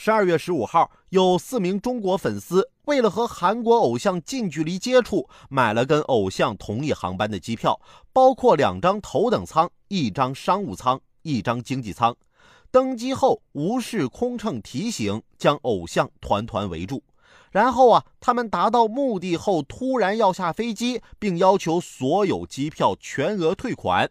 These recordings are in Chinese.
十二月十五号，有四名中国粉丝为了和韩国偶像近距离接触，买了跟偶像同一航班的机票，包括两张头等舱、一张商务舱、一张经济舱。登机后无视空乘提醒，将偶像团团围住。然后啊，他们达到目的后，突然要下飞机，并要求所有机票全额退款。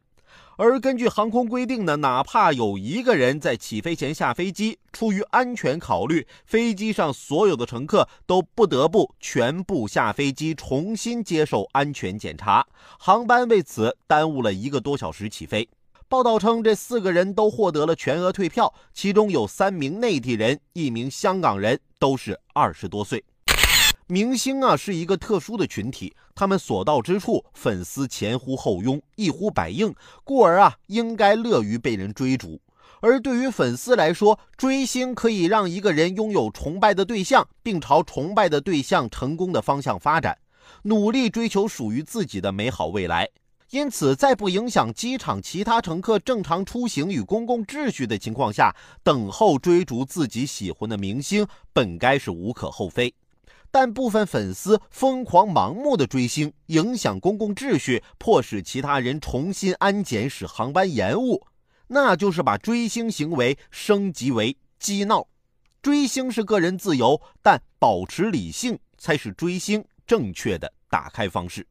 而根据航空规定呢，哪怕有一个人在起飞前下飞机，出于安全考虑，飞机上所有的乘客都不得不全部下飞机，重新接受安全检查。航班为此耽误了一个多小时起飞。报道称，这四个人都获得了全额退票，其中有三名内地人，一名香港人，都是二十多岁。明星啊是一个特殊的群体，他们所到之处，粉丝前呼后拥，一呼百应，故而啊应该乐于被人追逐。而对于粉丝来说，追星可以让一个人拥有崇拜的对象，并朝崇拜的对象成功的方向发展，努力追求属于自己的美好未来。因此，在不影响机场其他乘客正常出行与公共秩序的情况下，等候追逐自己喜欢的明星，本该是无可厚非。但部分粉丝疯狂盲目的追星，影响公共秩序，迫使其他人重新安检，使航班延误，那就是把追星行为升级为激闹。追星是个人自由，但保持理性才是追星正确的打开方式。